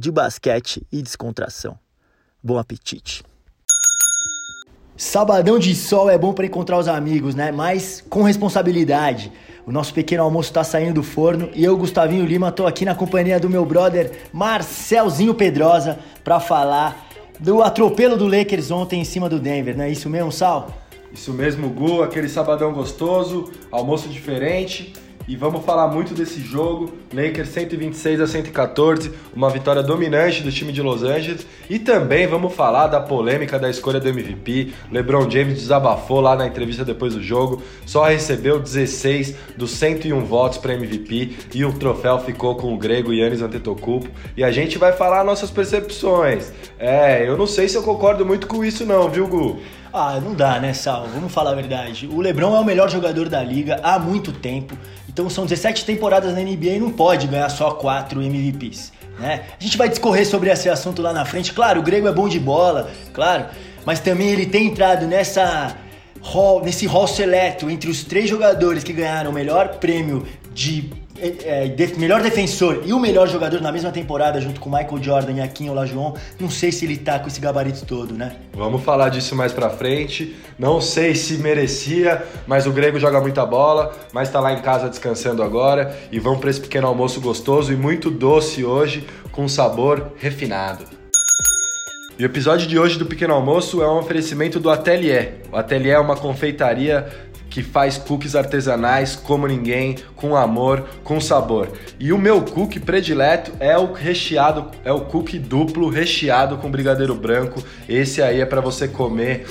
de basquete e descontração. Bom apetite. Sabadão de sol é bom para encontrar os amigos, né? Mas com responsabilidade. O nosso pequeno almoço está saindo do forno e eu, Gustavinho Lima, tô aqui na companhia do meu brother Marcelzinho Pedrosa para falar do atropelo do Lakers ontem em cima do Denver, não é isso mesmo, Sal? Isso mesmo, Gu, aquele sabadão gostoso, almoço diferente. E vamos falar muito desse jogo. Lakers 126 a 114, uma vitória dominante do time de Los Angeles. E também vamos falar da polêmica da escolha do MVP. LeBron James desabafou lá na entrevista depois do jogo, só recebeu 16 dos 101 votos para MVP e o troféu ficou com o grego Yannis Antetokounmpo. E a gente vai falar nossas percepções. É, eu não sei se eu concordo muito com isso não, viu, Gu? Ah, não dá, né, Sal? Vamos falar a verdade. O LeBron é o melhor jogador da liga há muito tempo. Então são 17 temporadas na NBA e não pode ganhar só 4 MVPs. Né? A gente vai discorrer sobre esse assunto lá na frente. Claro, o Grego é bom de bola, claro, mas também ele tem entrado nessa hall, nesse hall seleto entre os três jogadores que ganharam o melhor prêmio de é, é melhor defensor e o melhor jogador na mesma temporada, junto com Michael Jordan e Akin Olajuwon, não sei se ele tá com esse gabarito todo, né? Vamos falar disso mais pra frente. Não sei se merecia, mas o Grego joga muita bola, mas tá lá em casa descansando agora. E vamos para esse pequeno almoço gostoso e muito doce hoje, com sabor refinado. E o episódio de hoje do Pequeno Almoço é um oferecimento do Atelier. O Atelier é uma confeitaria que faz cookies artesanais como ninguém, com amor, com sabor. E o meu cookie predileto é o recheado, é o cookie duplo recheado com brigadeiro branco. Esse aí é para você comer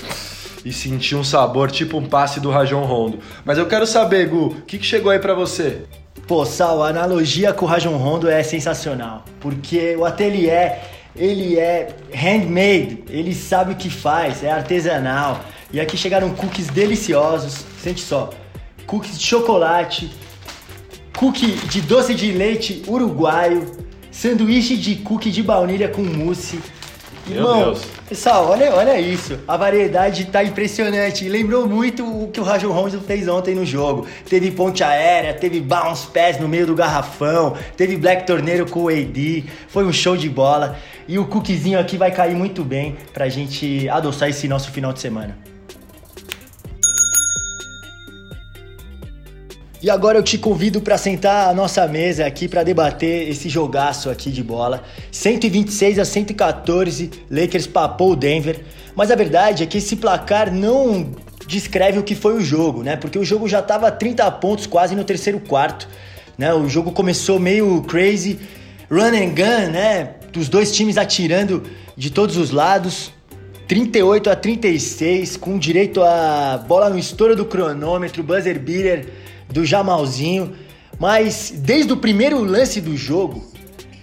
e sentir um sabor tipo um passe do Rajon Rondo. Mas eu quero saber, Gu, o que, que chegou aí para você? Pô, Sal, a analogia com o Rajon Rondo é sensacional, porque o ateliê ele é handmade, ele sabe o que faz, é artesanal. E aqui chegaram cookies deliciosos, sente só. Cookies de chocolate, cookie de doce de leite uruguaio, sanduíche de cookie de baunilha com mousse. Meu Irmão, Deus. Pessoal, olha, olha isso. A variedade tá impressionante. Lembrou muito o que o Rajon Rondo fez ontem no jogo. Teve ponte aérea, teve bounce pass no meio do garrafão, teve black torneiro com o AD. Foi um show de bola. E o cookiezinho aqui vai cair muito bem pra gente adoçar esse nosso final de semana. E agora eu te convido para sentar à nossa mesa aqui para debater esse jogaço aqui de bola. 126 a 114, Lakers papou o Denver. Mas a verdade é que esse placar não descreve o que foi o jogo, né? Porque o jogo já estava 30 pontos quase no terceiro quarto, né? O jogo começou meio crazy, run and gun, né? Dos dois times atirando de todos os lados. 38 a 36, com direito a bola no estouro do cronômetro, buzzer beater do Jamalzinho. Mas desde o primeiro lance do jogo,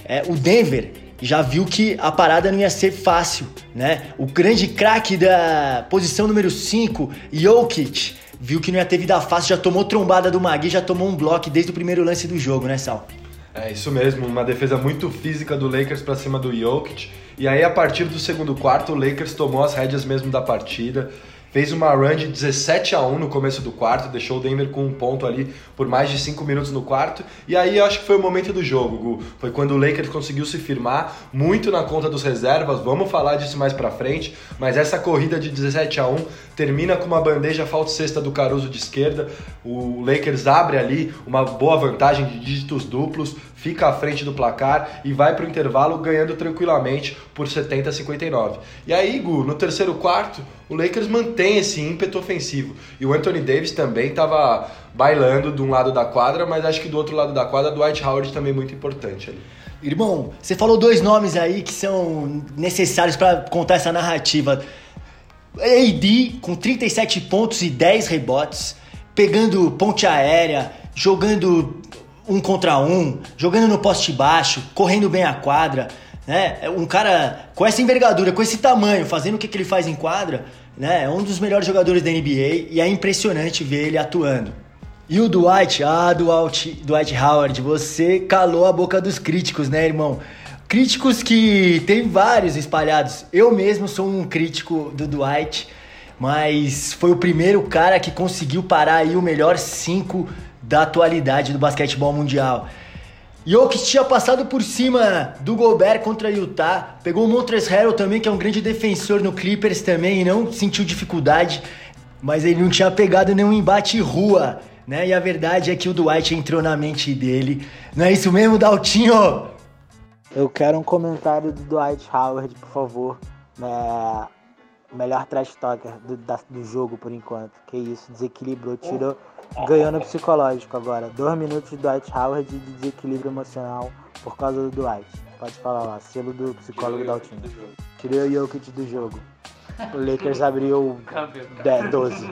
é, o Denver já viu que a parada não ia ser fácil, né? O grande craque da posição número 5, Jokic, viu que não ia ter vida fácil, já tomou trombada do Magui, já tomou um bloco desde o primeiro lance do jogo, né, Sal? É isso mesmo, uma defesa muito física do Lakers para cima do Jokic. E aí a partir do segundo quarto, o Lakers tomou as rédeas mesmo da partida fez uma run de 17 a 1 no começo do quarto, deixou o Denver com um ponto ali por mais de 5 minutos no quarto. E aí eu acho que foi o momento do jogo, Gu. Foi quando o Lakers conseguiu se firmar muito na conta dos reservas. Vamos falar disso mais pra frente, mas essa corrida de 17 a 1 termina com uma bandeja falta sexta do Caruso de esquerda. O Lakers abre ali uma boa vantagem de dígitos duplos, fica à frente do placar e vai para o intervalo ganhando tranquilamente por 70 a 59. E aí, Gu, no terceiro quarto, o Lakers mantém esse ímpeto ofensivo. E o Anthony Davis também estava bailando de um lado da quadra, mas acho que do outro lado da quadra, Dwight Howard também muito importante ali. Irmão, você falou dois nomes aí que são necessários para contar essa narrativa. AD com 37 pontos e 10 rebotes, pegando ponte aérea, jogando um contra um, jogando no poste baixo, correndo bem a quadra. né? É um cara com essa envergadura, com esse tamanho, fazendo o que, que ele faz em quadra, né? É um dos melhores jogadores da NBA e é impressionante ver ele atuando. E o Dwight, ah, Dwight, Dwight Howard, você calou a boca dos críticos, né, irmão? Críticos que tem vários espalhados. Eu mesmo sou um crítico do Dwight, mas foi o primeiro cara que conseguiu parar aí o melhor cinco da atualidade do basquetebol mundial. Jokic tinha passado por cima do Gobert contra Utah, pegou o Montrezl Harrell também, que é um grande defensor no Clippers também, e não sentiu dificuldade, mas ele não tinha pegado nenhum embate rua, né? E a verdade é que o Dwight entrou na mente dele. Não é isso mesmo, Daltinho? Eu quero um comentário do Dwight Howard, por favor. É, melhor trash talker do, da, do jogo por enquanto. Que isso, desequilibrou, tirou ganhou no psicológico agora. Dois minutos de Dwight Howard de desequilíbrio emocional por causa do Dwight. Pode falar lá, selo do psicólogo Daltinho. Tirei o Jokic do jogo. O Lakers abriu 10, 12.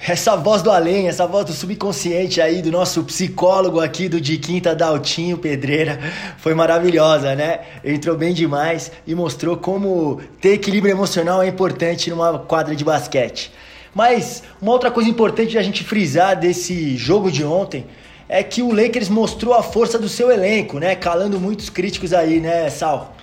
Essa voz do além, essa voz do subconsciente aí do nosso psicólogo aqui do de quinta Daltinho Pedreira foi maravilhosa, né? Entrou bem demais e mostrou como ter equilíbrio emocional é importante numa quadra de basquete. Mas uma outra coisa importante de a gente frisar desse jogo de ontem é que o Lakers mostrou a força do seu elenco, né? Calando muitos críticos aí, né, Sal?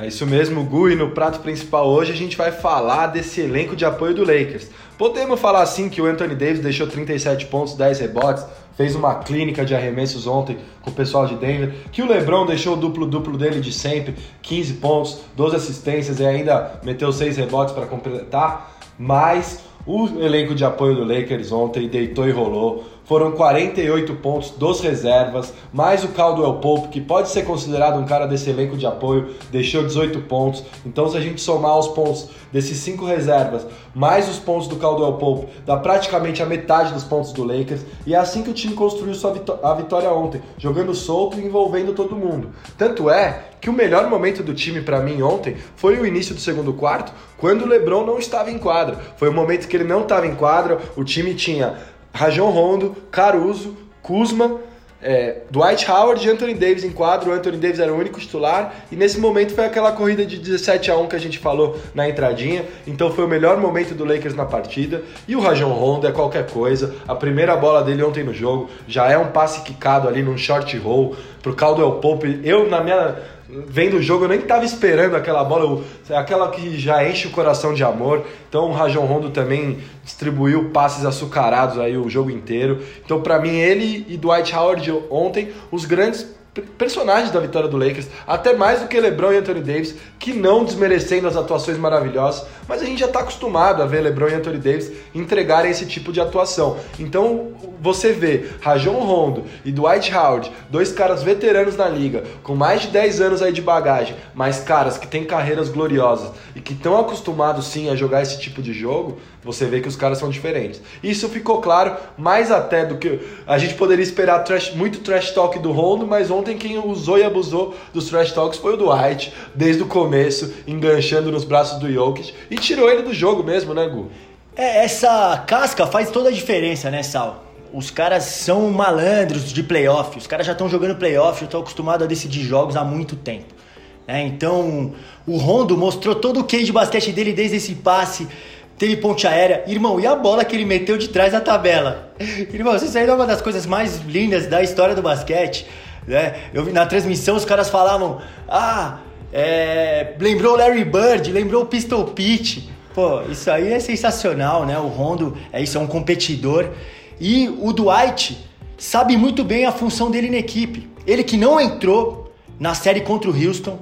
É isso mesmo, Gu, e no prato principal hoje a gente vai falar desse elenco de apoio do Lakers. Podemos falar assim que o Anthony Davis deixou 37 pontos, 10 rebotes, fez uma clínica de arremessos ontem com o pessoal de Denver, que o LeBron deixou o duplo-duplo dele de sempre, 15 pontos, 12 assistências e ainda meteu 6 rebotes para completar, mas o elenco de apoio do Lakers ontem deitou e rolou. Foram 48 pontos dos reservas, mais o Caldwell Pope, que pode ser considerado um cara desse elenco de apoio, deixou 18 pontos. Então, se a gente somar os pontos desses cinco reservas, mais os pontos do Caldwell Pope, dá praticamente a metade dos pontos do Lakers. E é assim que o time construiu sua vitó a vitória ontem, jogando solto e envolvendo todo mundo. Tanto é que o melhor momento do time para mim ontem foi o início do segundo quarto, quando o LeBron não estava em quadra. Foi o momento que ele não estava em quadra, o time tinha Rajon Rondo, Caruso, Kuzma, é, Dwight Howard e Anthony Davis em quadro. O Anthony Davis era o único titular e nesse momento foi aquela corrida de 17 a 1 que a gente falou na entradinha. Então foi o melhor momento do Lakers na partida. E o Rajon Rondo é qualquer coisa. A primeira bola dele ontem no jogo já é um passe quicado ali num short roll pro Caldwell Pope. Eu na minha vendo o jogo, eu nem estava esperando aquela bola, aquela que já enche o coração de amor. Então o Rajon Rondo também distribuiu passes açucarados aí o jogo inteiro. Então para mim ele e Dwight Howard ontem os grandes personagens da vitória do Lakers, até mais do que LeBron e Anthony Davis, que não desmerecendo as atuações maravilhosas, mas a gente já está acostumado a ver LeBron e Anthony Davis entregarem esse tipo de atuação. Então você vê Rajon Rondo e Dwight Howard, dois caras veteranos na liga, com mais de 10 anos aí de bagagem, mas caras que têm carreiras gloriosas e que estão acostumados sim a jogar esse tipo de jogo, você vê que os caras são diferentes. Isso ficou claro mais até do que a gente poderia esperar trash, muito trash talk do Rondo, mas ontem quem usou e abusou dos trash talks foi o Dwight, desde o começo, enganchando nos braços do Jokic e tirou ele do jogo mesmo, né, Gu? É, essa casca faz toda a diferença, né, Sal? Os caras são malandros de playoff, os caras já estão jogando playoff, já estão acostumados a decidir jogos há muito tempo. É, então, o Rondo mostrou todo o que de basquete dele desde esse passe teve ponte aérea. Irmão, e a bola que ele meteu de trás da tabela? Irmão, isso aí é uma das coisas mais lindas da história do basquete. Né? Eu vi na transmissão os caras falavam: Ah, é, lembrou Larry Bird, lembrou o Pistol Pete. Pô, isso aí é sensacional, né? O Rondo é isso, é um competidor. E o Dwight sabe muito bem a função dele na equipe. Ele que não entrou na série contra o Houston,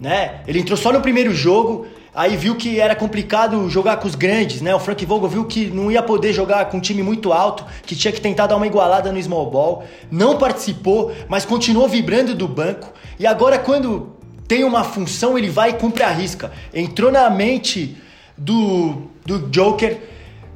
né? Ele entrou só no primeiro jogo, Aí viu que era complicado jogar com os grandes, né? O Frank Vogel viu que não ia poder jogar com um time muito alto, que tinha que tentar dar uma igualada no small ball. Não participou, mas continuou vibrando do banco. E agora quando tem uma função, ele vai e cumpre a risca. Entrou na mente do, do Joker,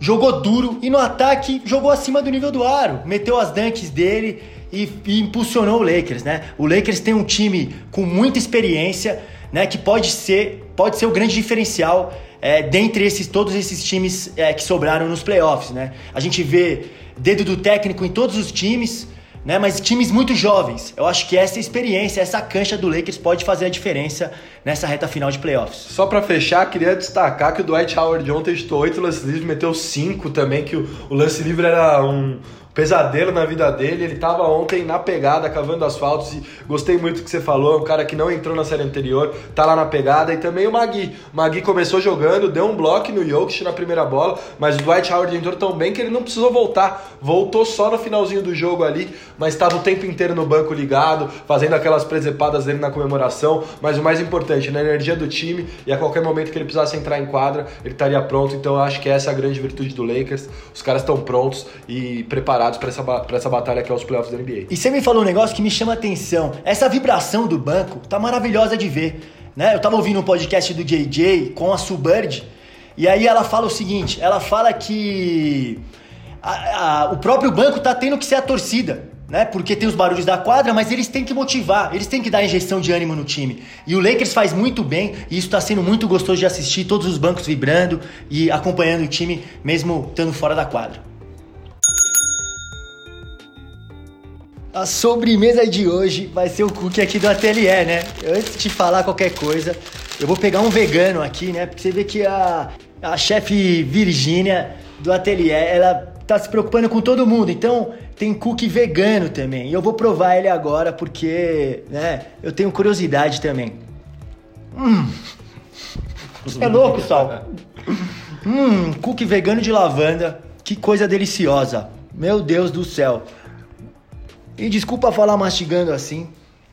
jogou duro e no ataque jogou acima do nível do aro. Meteu as dunks dele e, e impulsionou o Lakers, né? O Lakers tem um time com muita experiência, né? Que pode ser pode ser o grande diferencial é, dentre esses, todos esses times é, que sobraram nos playoffs, né? A gente vê dedo do técnico em todos os times, né? Mas times muito jovens. Eu acho que essa experiência, essa cancha do Lakers pode fazer a diferença nessa reta final de playoffs. Só para fechar, queria destacar que o Dwight Howard ontem estou 8 lance livres, meteu 5 também, que o, o lance livre era um, pesadelo na vida dele. Ele estava ontem na pegada, cavando asfaltos. E gostei muito que você falou. É um cara que não entrou na série anterior, tá lá na pegada. E também o Magui. O Magui começou jogando, deu um bloco no Jokic na primeira bola, mas o Dwight Howard entrou tão bem que ele não precisou voltar. Voltou só no finalzinho do jogo ali, mas estava o tempo inteiro no banco ligado, fazendo aquelas presepadas dele na comemoração. Mas o mais importante, na energia do time e a qualquer momento que ele precisasse entrar em quadra, ele estaria pronto. Então eu acho que essa é a grande virtude do Lakers. Os caras estão prontos e preparados preparados para essa, essa batalha que é os playoffs da NBA. E você me falou um negócio que me chama atenção. Essa vibração do banco tá maravilhosa de ver. Né? Eu tava ouvindo um podcast do JJ com a Subird, e aí ela fala o seguinte: ela fala que a, a, o próprio banco tá tendo que ser a torcida. Né? Porque tem os barulhos da quadra, mas eles têm que motivar, eles têm que dar injeção de ânimo no time. E o Lakers faz muito bem, e isso está sendo muito gostoso de assistir, todos os bancos vibrando e acompanhando o time, mesmo estando fora da quadra. A sobremesa de hoje vai ser o cookie aqui do ateliê, né? Antes de falar qualquer coisa, eu vou pegar um vegano aqui, né? Porque você vê que a, a chefe Virgínia do ateliê, ela tá se preocupando com todo mundo. Então, tem cookie vegano também. E eu vou provar ele agora porque, né, eu tenho curiosidade também. Hum. É louco, Sal. Hum, cookie vegano de lavanda. Que coisa deliciosa. Meu Deus do céu. E desculpa falar mastigando assim,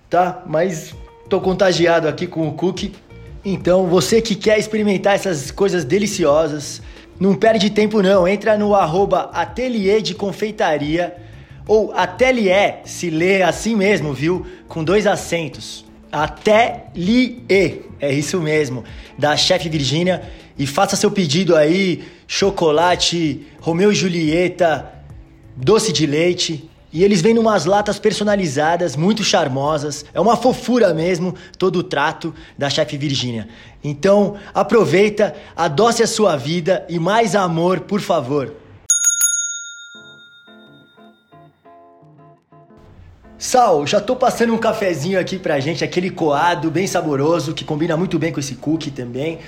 tá? Mas tô contagiado aqui com o cookie. Então, você que quer experimentar essas coisas deliciosas, não perde tempo não. Entra no arroba de confeitaria ou ateliê, se lê assim mesmo, viu? Com dois acentos. Ateliê, é isso mesmo, da chefe Virgínia. E faça seu pedido aí, chocolate, Romeu e Julieta, doce de leite, e eles vêm numas latas personalizadas, muito charmosas. É uma fofura mesmo todo o trato da chefe Virgínia. Então, aproveita, adoce a sua vida e mais amor, por favor. Sal, já tô passando um cafezinho aqui pra gente, aquele coado bem saboroso, que combina muito bem com esse cookie também.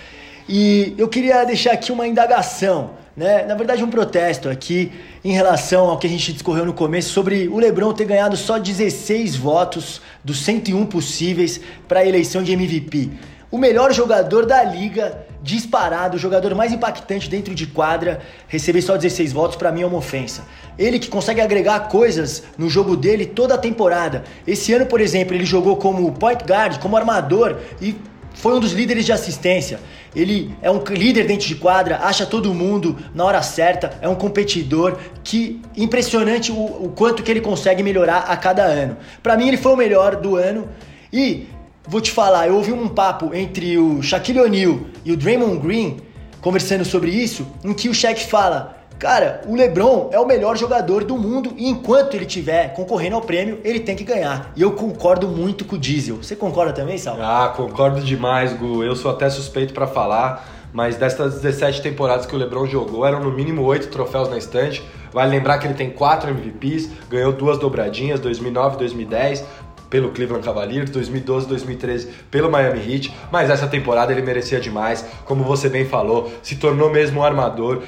E eu queria deixar aqui uma indagação né? Na verdade, um protesto aqui em relação ao que a gente discorreu no começo sobre o LeBron ter ganhado só 16 votos dos 101 possíveis para a eleição de MVP. O melhor jogador da liga, disparado, o jogador mais impactante dentro de quadra, receber só 16 votos para mim é uma ofensa. Ele que consegue agregar coisas no jogo dele toda a temporada. Esse ano, por exemplo, ele jogou como point guard, como armador e foi um dos líderes de assistência. Ele é um líder dentro de quadra, acha todo mundo na hora certa, é um competidor que impressionante o, o quanto que ele consegue melhorar a cada ano. Para mim ele foi o melhor do ano e vou te falar, eu ouvi um papo entre o Shaquille O'Neal e o Draymond Green conversando sobre isso, em que o Shaq fala: Cara, o LeBron é o melhor jogador do mundo e enquanto ele estiver concorrendo ao prêmio, ele tem que ganhar. E eu concordo muito com o Diesel. Você concorda também, Sal? Ah, concordo demais, Gu. Eu sou até suspeito para falar, mas destas 17 temporadas que o LeBron jogou, eram no mínimo 8 troféus na estante. Vale lembrar que ele tem 4 MVPs, ganhou duas dobradinhas, 2009 e 2010, pelo Cleveland Cavaliers, 2012 2013 pelo Miami Heat, mas essa temporada ele merecia demais, como você bem falou, se tornou mesmo um armador,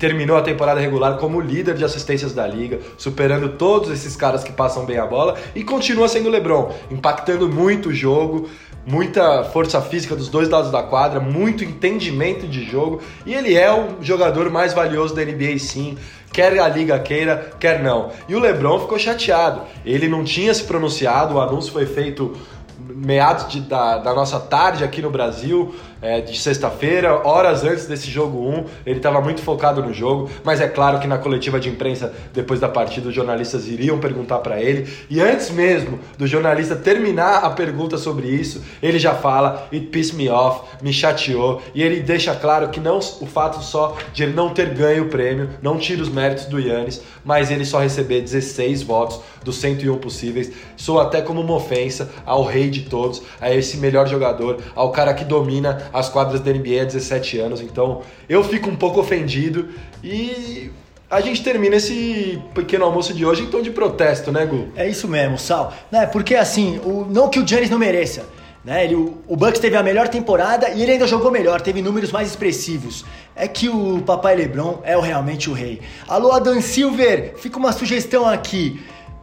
terminou a temporada regular como líder de assistências da liga, superando todos esses caras que passam bem a bola e continua sendo o LeBron, impactando muito o jogo, muita força física dos dois lados da quadra, muito entendimento de jogo e ele é o jogador mais valioso da NBA sim. Quer a liga queira, quer não. E o LeBron ficou chateado. Ele não tinha se pronunciado, o anúncio foi feito meados de, da, da nossa tarde aqui no Brasil é, de sexta-feira, horas antes desse jogo 1. Ele estava muito focado no jogo, mas é claro que na coletiva de imprensa, depois da partida, os jornalistas iriam perguntar para ele. E antes mesmo do jornalista terminar a pergunta sobre isso, ele já fala: It pissed me off, me chateou. E ele deixa claro que não o fato só de ele não ter ganho o prêmio não tira os méritos do Yannis, mas ele só receber 16 votos dos 101 possíveis soa até como uma ofensa ao rei de todos, a esse melhor jogador, ao cara que domina as quadras da NBA há 17 anos. Então eu fico um pouco ofendido e a gente termina esse pequeno almoço de hoje em tom de protesto, né, Gu? É isso mesmo, Sal. Né, porque assim, o, não que o Giannis não mereça. Né? Ele, o, o Bucks teve a melhor temporada e ele ainda jogou melhor, teve números mais expressivos. É que o papai LeBron é o, realmente o rei. Alô, Adam Silver, fica uma sugestão aqui.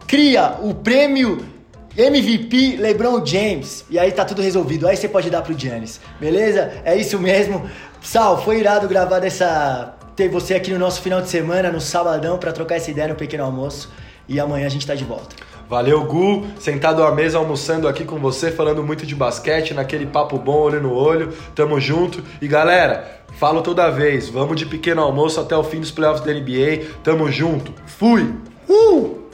Cria o prêmio MVP LeBron James. E aí tá tudo resolvido. Aí você pode dar pro Giannis. Beleza? É isso mesmo. Sal, foi irado gravar dessa ter você aqui no nosso final de semana, no sabadão, para trocar essa ideia no pequeno almoço. E amanhã a gente tá de volta. Valeu, Gu, sentado à mesa almoçando aqui com você, falando muito de basquete, naquele papo bom, olho no olho. Tamo junto. E galera, falo toda vez, vamos de pequeno almoço até o fim dos playoffs da NBA. Tamo junto. Fui! Uh!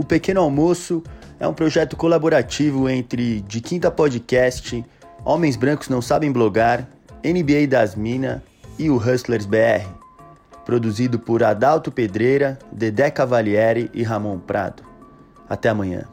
O Pequeno Almoço é um projeto colaborativo entre De Quinta Podcast, Homens Brancos Não Sabem Blogar, NBA das Minas e o Hustlers BR. Produzido por Adalto Pedreira, Dedé Cavalieri e Ramon Prado. Até amanhã.